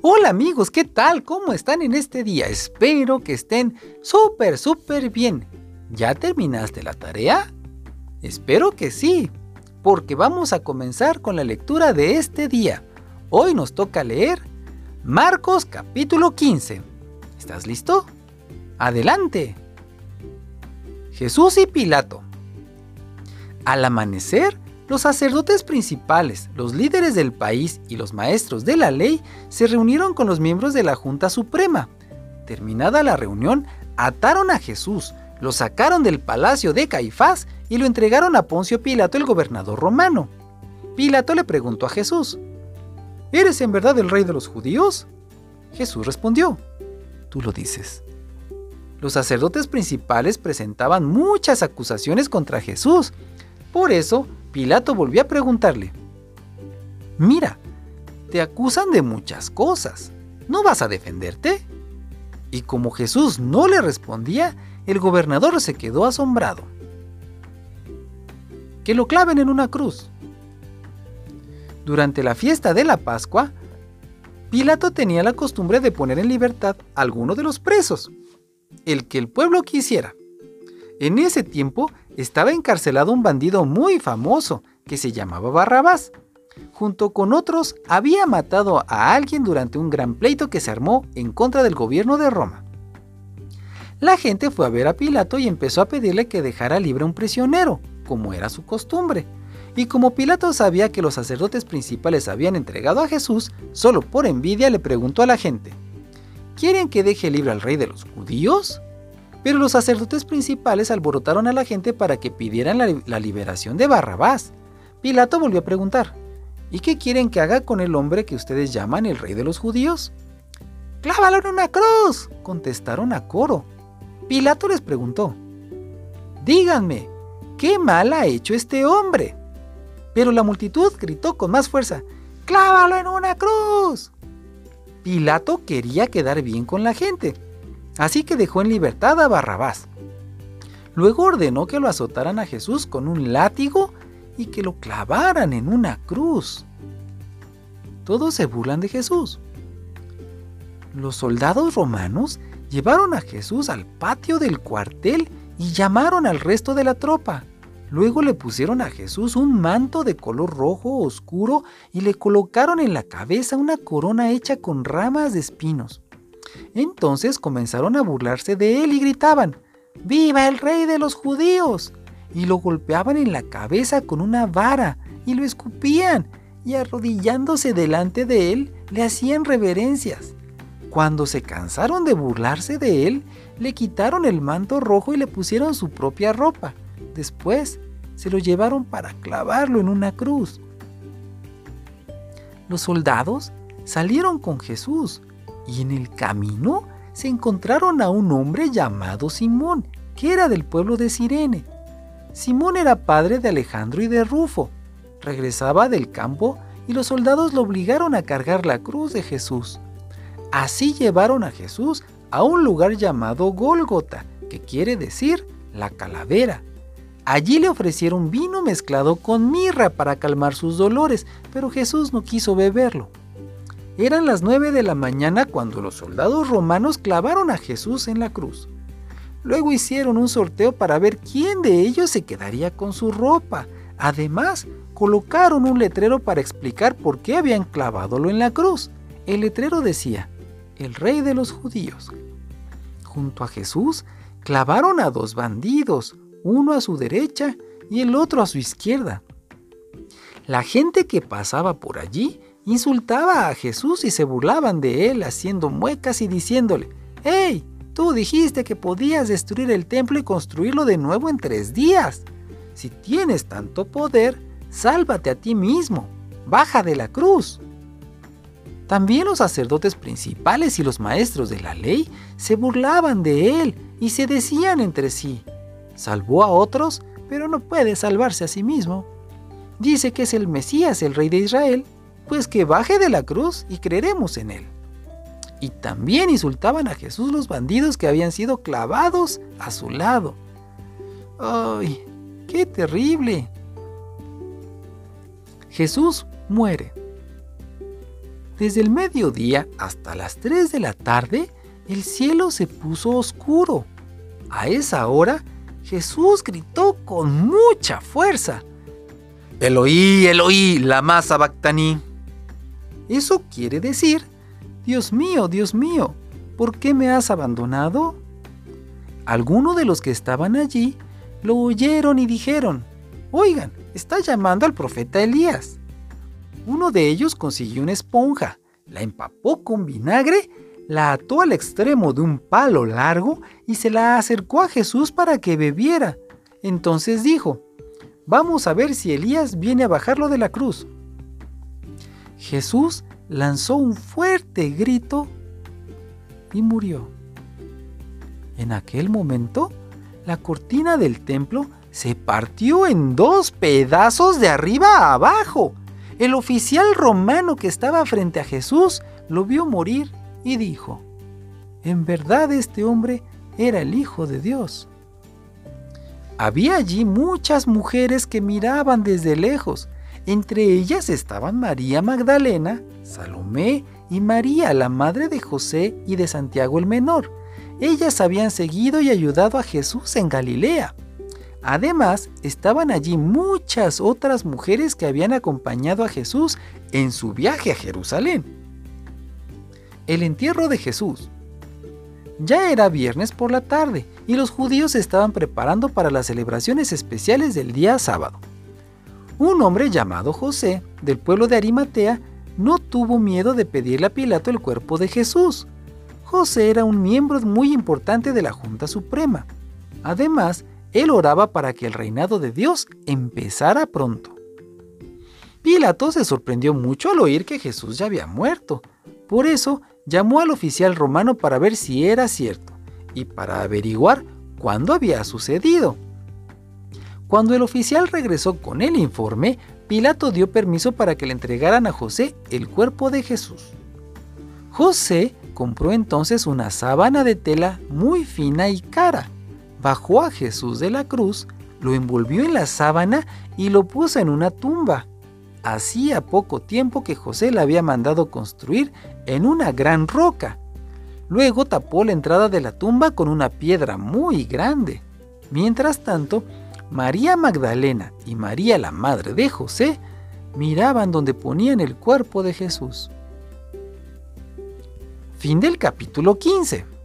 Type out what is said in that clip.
Hola amigos, ¿qué tal? ¿Cómo están en este día? Espero que estén súper, súper bien. ¿Ya terminaste la tarea? Espero que sí, porque vamos a comenzar con la lectura de este día. Hoy nos toca leer Marcos capítulo 15. ¿Estás listo? Adelante. Jesús y Pilato. Al amanecer, los sacerdotes principales, los líderes del país y los maestros de la ley se reunieron con los miembros de la Junta Suprema. Terminada la reunión, ataron a Jesús, lo sacaron del palacio de Caifás y lo entregaron a Poncio Pilato, el gobernador romano. Pilato le preguntó a Jesús, ¿Eres en verdad el rey de los judíos? Jesús respondió, Tú lo dices. Los sacerdotes principales presentaban muchas acusaciones contra Jesús. Por eso, Pilato volvió a preguntarle, Mira, te acusan de muchas cosas, ¿no vas a defenderte? Y como Jesús no le respondía, el gobernador se quedó asombrado. Que lo claven en una cruz. Durante la fiesta de la Pascua, Pilato tenía la costumbre de poner en libertad a alguno de los presos, el que el pueblo quisiera. En ese tiempo estaba encarcelado un bandido muy famoso que se llamaba Barrabás. Junto con otros había matado a alguien durante un gran pleito que se armó en contra del gobierno de Roma. La gente fue a ver a Pilato y empezó a pedirle que dejara libre a un prisionero, como era su costumbre. Y como Pilato sabía que los sacerdotes principales habían entregado a Jesús, solo por envidia le preguntó a la gente, ¿quieren que deje libre al rey de los judíos? Pero los sacerdotes principales alborotaron a la gente para que pidieran la, liberación de Barrabás. Pilato volvió a preguntar, ¿y qué quieren que haga con el hombre que ustedes llaman el rey de los judíos? ¡Clávalo en una cruz! contestaron a coro. Pilato les preguntó, Díganme, ¿qué mal ha hecho este hombre? Pero la multitud gritó con más fuerza, ¡Clávalo en una cruz! Pilato quería quedar bien con la gente Así que dejó en libertad a Barrabás. Luego ordenó que lo azotaran a Jesús con un látigo y que lo clavaran en una cruz. Todos se burlan de Jesús. Los soldados romanos llevaron a Jesús al patio del cuartel y llamaron al resto de la tropa. Luego le pusieron a Jesús un manto de color rojo oscuro y le colocaron en la cabeza una corona hecha con ramas de espinos. Entonces comenzaron a burlarse de él y gritaban, ¡Viva el rey de los judíos! Y lo golpeaban en la cabeza con una vara y lo escupían y arrodillándose delante de él le hacían reverencias. Cuando se cansaron de burlarse de él, le quitaron el manto rojo y le pusieron su propia ropa. Después se lo llevaron para clavarlo en una cruz. Los soldados salieron con Jesús y en el camino se encontraron a un hombre llamado Simón, que era del pueblo de Sirene. Simón era padre de Alejandro y de Rufo. Regresaba del campo y los soldados lo obligaron a cargar la cruz de Jesús. Así llevaron a Jesús a un lugar llamado Gólgota, que quiere decir la calavera. Allí le ofrecieron vino mezclado con mirra para calmar sus dolores, pero Jesús no quiso beberlo. Eran las nueve de la mañana cuando los soldados romanos clavaron a Jesús en la cruz. Luego hicieron un sorteo para ver quién de ellos se quedaría con su ropa. Además, colocaron un letrero para explicar por qué habían clavadolo en la cruz. El letrero decía, el rey de los judíos. Junto a Jesús clavaron a dos bandidos, uno a su derecha y el otro a su izquierda. La gente que pasaba por allí insultaba a Jesús y se burlaban de él haciendo muecas y diciéndole, ¡Hey! Tú dijiste que podías destruir el templo y construirlo de nuevo en tres días. Si tienes tanto poder, sálvate a ti mismo. Baja de la cruz. También los sacerdotes principales y los maestros de la ley se burlaban de él y se decían entre sí, salvó a otros, pero no puede salvarse a sí mismo. Dice que es el Mesías, el rey de Israel, pues que baje de la cruz y creeremos en él. Y también insultaban a Jesús los bandidos que habían sido clavados a su lado. ¡Ay! ¡Qué terrible! Jesús muere. Desde el mediodía hasta las 3 de la tarde, el cielo se puso oscuro. A esa hora, Jesús gritó con mucha fuerza. Eloí, Eloí, la masa bactaní. Eso quiere decir, Dios mío, Dios mío, ¿por qué me has abandonado? Algunos de los que estaban allí lo oyeron y dijeron, oigan, está llamando al profeta Elías. Uno de ellos consiguió una esponja, la empapó con vinagre, la ató al extremo de un palo largo y se la acercó a Jesús para que bebiera. Entonces dijo, vamos a ver si Elías viene a bajarlo de la cruz. Jesús lanzó un fuerte grito y murió. En aquel momento, la cortina del templo se partió en dos pedazos de arriba a abajo el oficial romano que estaba frente a Jesús lo vio morir y dijo, en verdad este hombre era el Hijo de Dios. Había allí muchas mujeres que miraban desde lejos. Entre ellas estaban María Magdalena, Salomé y María, la madre de José y de Santiago el Menor. Ellas habían seguido y ayudado a Jesús en Galilea. Además, estaban allí muchas otras mujeres que habían acompañado a Jesús en su viaje a Jerusalén. El entierro de Jesús. Ya era viernes por la tarde y los judíos estaban preparando para las celebraciones especiales del día sábado. Un hombre llamado José, del pueblo de Arimatea, no tuvo miedo de pedirle a Pilato el cuerpo de Jesús. José era un miembro muy importante de la Junta Suprema. Además, él oraba para que el reinado de Dios empezara pronto. Pilato se sorprendió mucho al oír que Jesús ya había muerto. Por eso llamó al oficial romano para ver si era cierto y para averiguar cuándo había sucedido. Cuando el oficial regresó con el informe, Pilato dio permiso para que le entregaran a José el cuerpo de Jesús. José compró entonces una sábana de tela muy fina y cara bajó a Jesús de la cruz, lo envolvió en la sábana y lo puso en una tumba. Hacía poco tiempo que José la había mandado construir en una gran roca. Luego tapó la entrada de la tumba con una piedra muy grande. Mientras tanto, María Magdalena y María la madre de José miraban donde ponían el cuerpo de Jesús. Fin del capítulo 15.